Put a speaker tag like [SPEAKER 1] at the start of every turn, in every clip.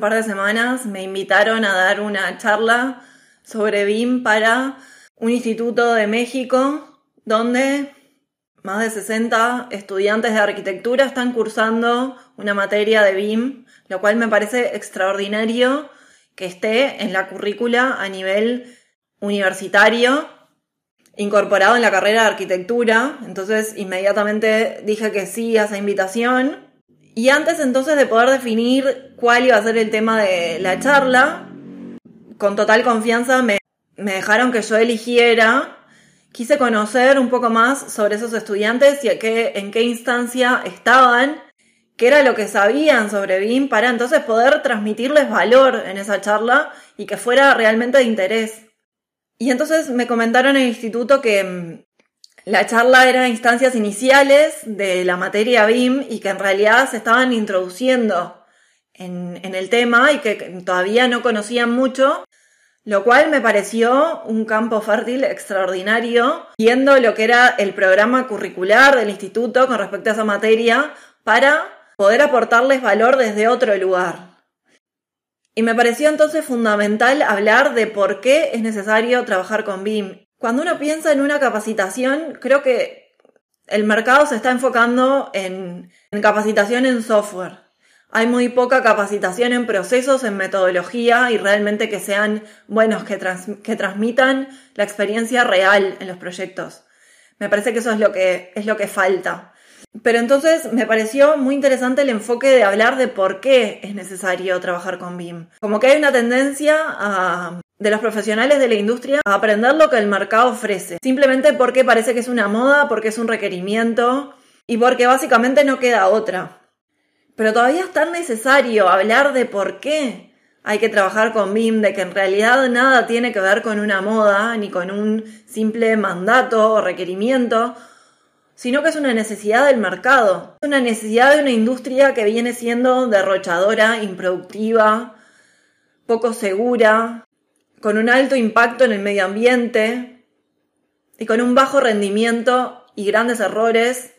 [SPEAKER 1] Par de semanas me invitaron a dar una charla sobre BIM para un instituto de México donde más de 60 estudiantes de arquitectura están cursando una materia de BIM, lo cual me parece extraordinario que esté en la currícula a nivel universitario, incorporado en la carrera de arquitectura. Entonces inmediatamente dije que sí a esa invitación. Y antes entonces de poder definir cuál iba a ser el tema de la charla, con total confianza me, dejaron que yo eligiera. Quise conocer un poco más sobre esos estudiantes y en qué instancia estaban, qué era lo que sabían sobre BIM para entonces poder transmitirles valor en esa charla y que fuera realmente de interés. Y entonces me comentaron en el instituto que la charla era instancias iniciales de la materia BIM y que en realidad se estaban introduciendo en, en, el tema y que todavía no conocían mucho lo cual me pareció un campo fértil extraordinario, viendo lo que era el programa curricular del instituto con respecto a esa materia, para poder aportarles valor desde otro lugar. Y me pareció entonces fundamental hablar de por qué es necesario trabajar con BIM. Cuando uno piensa en una capacitación, creo que el mercado se está enfocando en, capacitación en software. Hay muy poca capacitación en procesos, en metodología y realmente que sean buenos, que, que transmitan la experiencia real en los proyectos. Me parece que eso es lo que, es lo que falta. Pero entonces me pareció muy interesante el enfoque de hablar de por qué es necesario trabajar con BIM. Como que hay una tendencia a, de los profesionales de la industria a aprender lo que el mercado ofrece. Simplemente porque parece que es una moda, porque es un requerimiento y porque básicamente no queda otra. Pero todavía es tan necesario hablar de por qué hay que trabajar con BIM, de que en realidad nada tiene que ver con una moda ni con un simple mandato o requerimiento, sino que es una necesidad del mercado, es una necesidad de una industria que viene siendo derrochadora, improductiva, poco segura, con un alto impacto en el medio ambiente y con un bajo rendimiento y grandes errores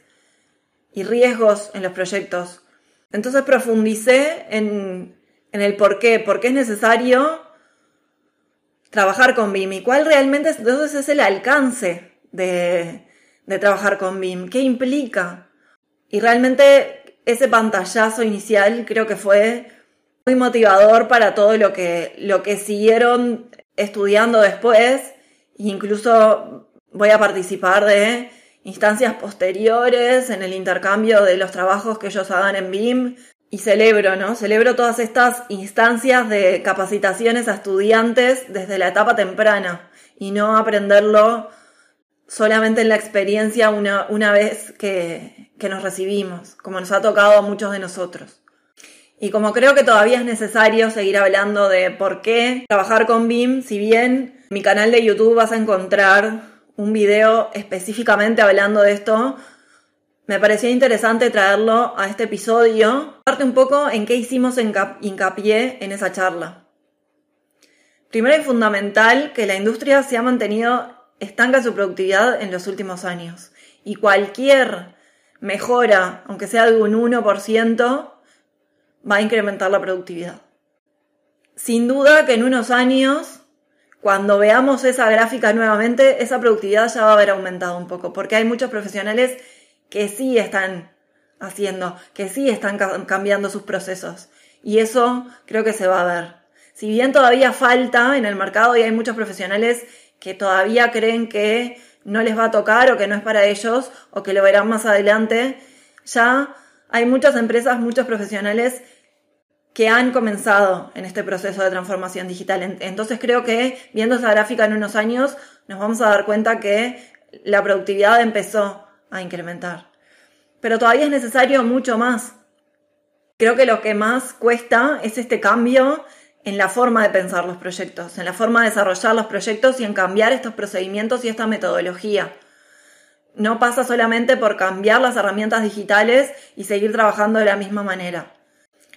[SPEAKER 1] y riesgos en los proyectos. Entonces profundicé en, el por qué, por qué es necesario trabajar con BIM y cuál realmente entonces es el alcance de, trabajar con BIM, qué implica. Y realmente ese pantallazo inicial creo que fue muy motivador para todo lo que, lo que siguieron estudiando después. Incluso voy a participar de instancias posteriores, en el intercambio de los trabajos que ellos hagan en BIM. Y celebro, ¿no? Celebro todas estas instancias de capacitaciones a estudiantes desde la etapa temprana y no aprenderlo solamente en la experiencia una, una vez que, que nos recibimos, como nos ha tocado a muchos de nosotros. Y como creo que todavía es necesario seguir hablando de por qué trabajar con BIM, si bien en mi canal de YouTube vas a encontrar un video específicamente hablando de esto, me parecía interesante traerlo a este episodio. Parte un poco en qué hicimos hincapié en esa charla. Primero y fundamental que la industria se ha mantenido estanca su productividad en los últimos años. Y cualquier mejora, aunque sea de un 1%, va a incrementar la productividad. Sin duda que en unos años cuando veamos esa gráfica nuevamente, esa productividad ya va a haber aumentado un poco, porque hay muchos profesionales que sí están haciendo, que sí están cambiando sus procesos. Y eso creo que se va a ver. Si bien todavía falta en el mercado y hay muchos profesionales que todavía creen que no les va a tocar o que no es para ellos o que lo verán más adelante, ya hay muchas empresas, muchos profesionales que han comenzado en este proceso de transformación digital. Entonces creo que viendo esa gráfica en unos años nos vamos a dar cuenta que la productividad empezó a incrementar. pero todavía es necesario mucho más. Creo que lo que más cuesta es este cambio en la forma de pensar los proyectos, en la forma de desarrollar los proyectos y en cambiar estos procedimientos y esta metodología. No pasa solamente por cambiar las herramientas digitales y seguir trabajando de la misma manera.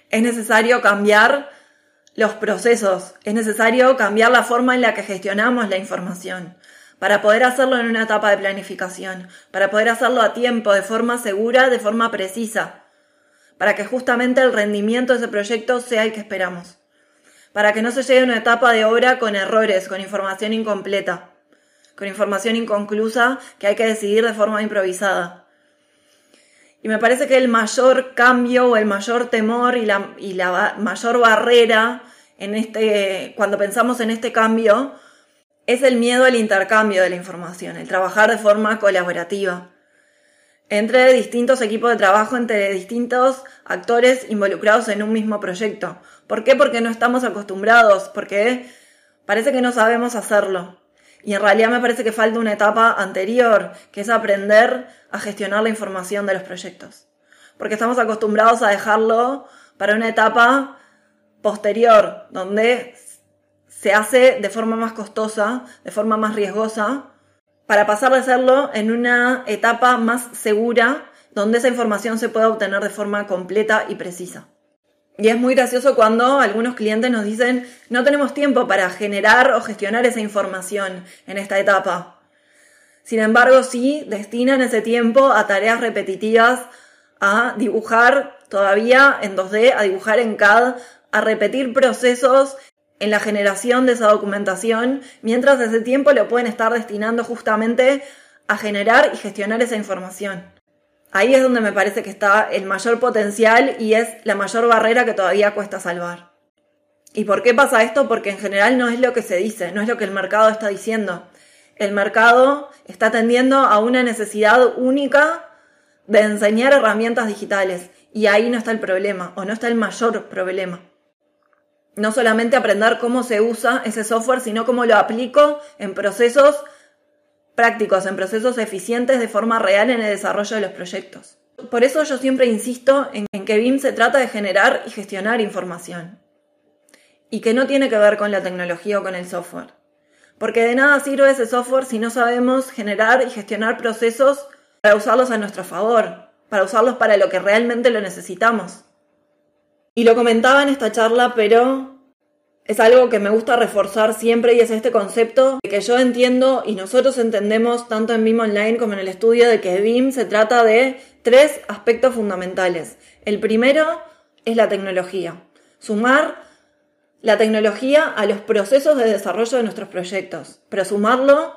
[SPEAKER 1] Es necesario cambiar los procesos, es necesario cambiar la forma en la que gestionamos la información. Para poder hacerlo en una etapa de planificación, para poder hacerlo a tiempo, de forma segura, de forma precisa, para que justamente el rendimiento de ese proyecto sea el que esperamos, para que no se llegue a una etapa de obra con errores, con información incompleta, con información inconclusa que hay que decidir de forma improvisada. Y me parece que el mayor cambio o el mayor temor y la, mayor barrera en este, cuando pensamos en este cambio es el miedo al intercambio de la información, el trabajar de forma colaborativa entre distintos equipos de trabajo, entre distintos actores involucrados en un mismo proyecto. ¿Por qué? Porque no estamos acostumbrados, porque parece que no sabemos hacerlo. Y en realidad me parece que falta una etapa anterior, que es aprender a gestionar la información de los proyectos. Porque estamos acostumbrados a dejarlo para una etapa posterior, donde se hace de forma más costosa, de forma más riesgosa, para pasar de hacerlo en una etapa más segura donde esa información se pueda obtener de forma completa y precisa. Y es muy gracioso cuando algunos clientes nos dicen, no tenemos tiempo para generar o gestionar esa información en esta etapa. Sin embargo, sí destinan ese tiempo a tareas repetitivas, a dibujar todavía en 2D, a dibujar en CAD, a repetir procesos en la generación de esa documentación, mientras ese tiempo lo pueden estar destinando justamente a generar y gestionar esa información. Ahí es donde me parece que está el mayor potencial y es la mayor barrera que todavía cuesta salvar. ¿Y por qué pasa esto? Porque en general no es lo que se dice, no es lo que el mercado está diciendo. El mercado está atendiendo a una necesidad única de enseñar herramientas digitales y ahí no está el problema o no está el mayor problema no solamente aprender cómo se usa ese software, sino cómo lo aplico en procesos prácticos, en procesos eficientes de forma real en el desarrollo de los proyectos. Por eso yo siempre insisto en, que BIM se trata de generar y gestionar información y que no tiene que ver con la tecnología o con el software. Porque de nada sirve ese software si no sabemos generar y gestionar procesos para usarlos a nuestro favor, para usarlos para lo que realmente lo necesitamos. Y lo comentaba en esta charla, pero es algo que me gusta reforzar siempre y es este concepto de que yo entiendo y nosotros entendemos tanto en BIM Online como en el estudio de que BIM se trata de tres aspectos fundamentales. El primero es la tecnología. Sumar la tecnología a los procesos de desarrollo de nuestros proyectos, pero sumarlo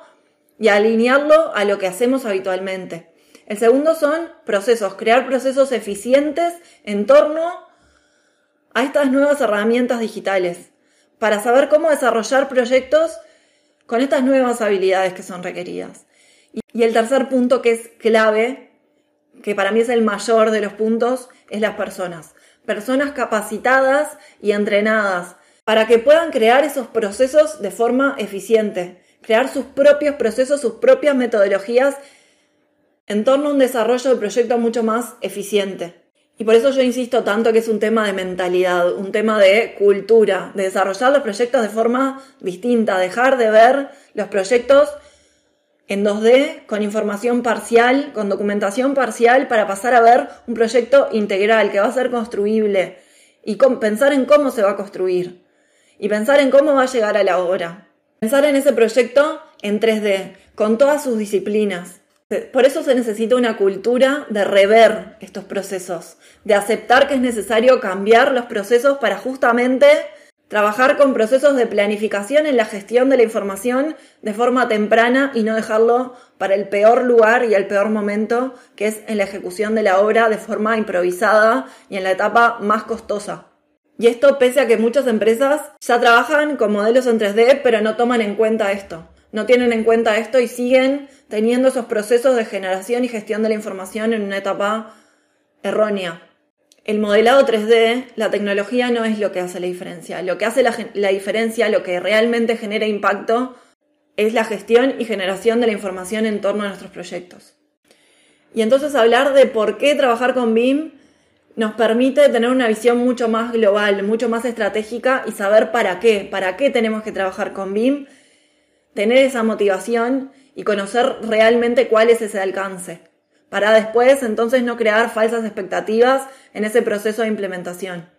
[SPEAKER 1] y alinearlo a lo que hacemos habitualmente. El segundo son procesos, crear procesos eficientes en torno a estas nuevas herramientas digitales para saber cómo desarrollar proyectos con estas nuevas habilidades que son requeridas. Y el tercer punto que es clave, que para mí es el mayor de los puntos, es las personas. Personas capacitadas y entrenadas para que puedan crear esos procesos de forma eficiente, crear sus propios procesos, sus propias metodologías en torno a un desarrollo de proyecto mucho más eficiente. Y por eso yo insisto tanto que es un tema de mentalidad, un tema de cultura, de desarrollar los proyectos de forma distinta, dejar de ver los proyectos en 2D con información parcial, con documentación parcial, para pasar a ver un proyecto integral que va a ser construible y pensar en cómo se va a construir y pensar en cómo va a llegar a la obra. Pensar en ese proyecto en 3D, con todas sus disciplinas. Por eso se necesita una cultura de rever estos procesos, de aceptar que es necesario cambiar los procesos para justamente trabajar con procesos de planificación en la gestión de la información de forma temprana y no dejarlo para el peor lugar y el peor momento, que es en la ejecución de la obra de forma improvisada y en la etapa más costosa. Y esto pese a que muchas empresas ya trabajan con modelos en 3D, pero no toman en cuenta esto no tienen en cuenta esto y siguen teniendo esos procesos de generación y gestión de la información en una etapa errónea. El modelado 3D, la tecnología no es lo que hace la diferencia. Lo que hace la, diferencia, lo que realmente genera impacto, es la gestión y generación de la información en torno a nuestros proyectos. Y entonces hablar de por qué trabajar con BIM nos permite tener una visión mucho más global, mucho más estratégica y saber para qué, para qué tenemos que trabajar con BIM, tener esa motivación y conocer realmente cuál es ese alcance, para después entonces no crear falsas expectativas en ese proceso de implementación.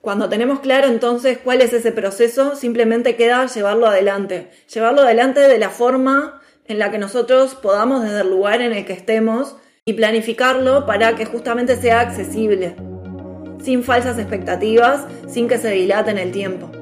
[SPEAKER 1] Cuando tenemos claro entonces cuál es ese proceso, simplemente queda llevarlo adelante, llevarlo adelante de la forma en la que nosotros podamos desde el lugar en el que estemos y planificarlo para que justamente sea accesible, sin falsas expectativas, sin que se dilate en el tiempo.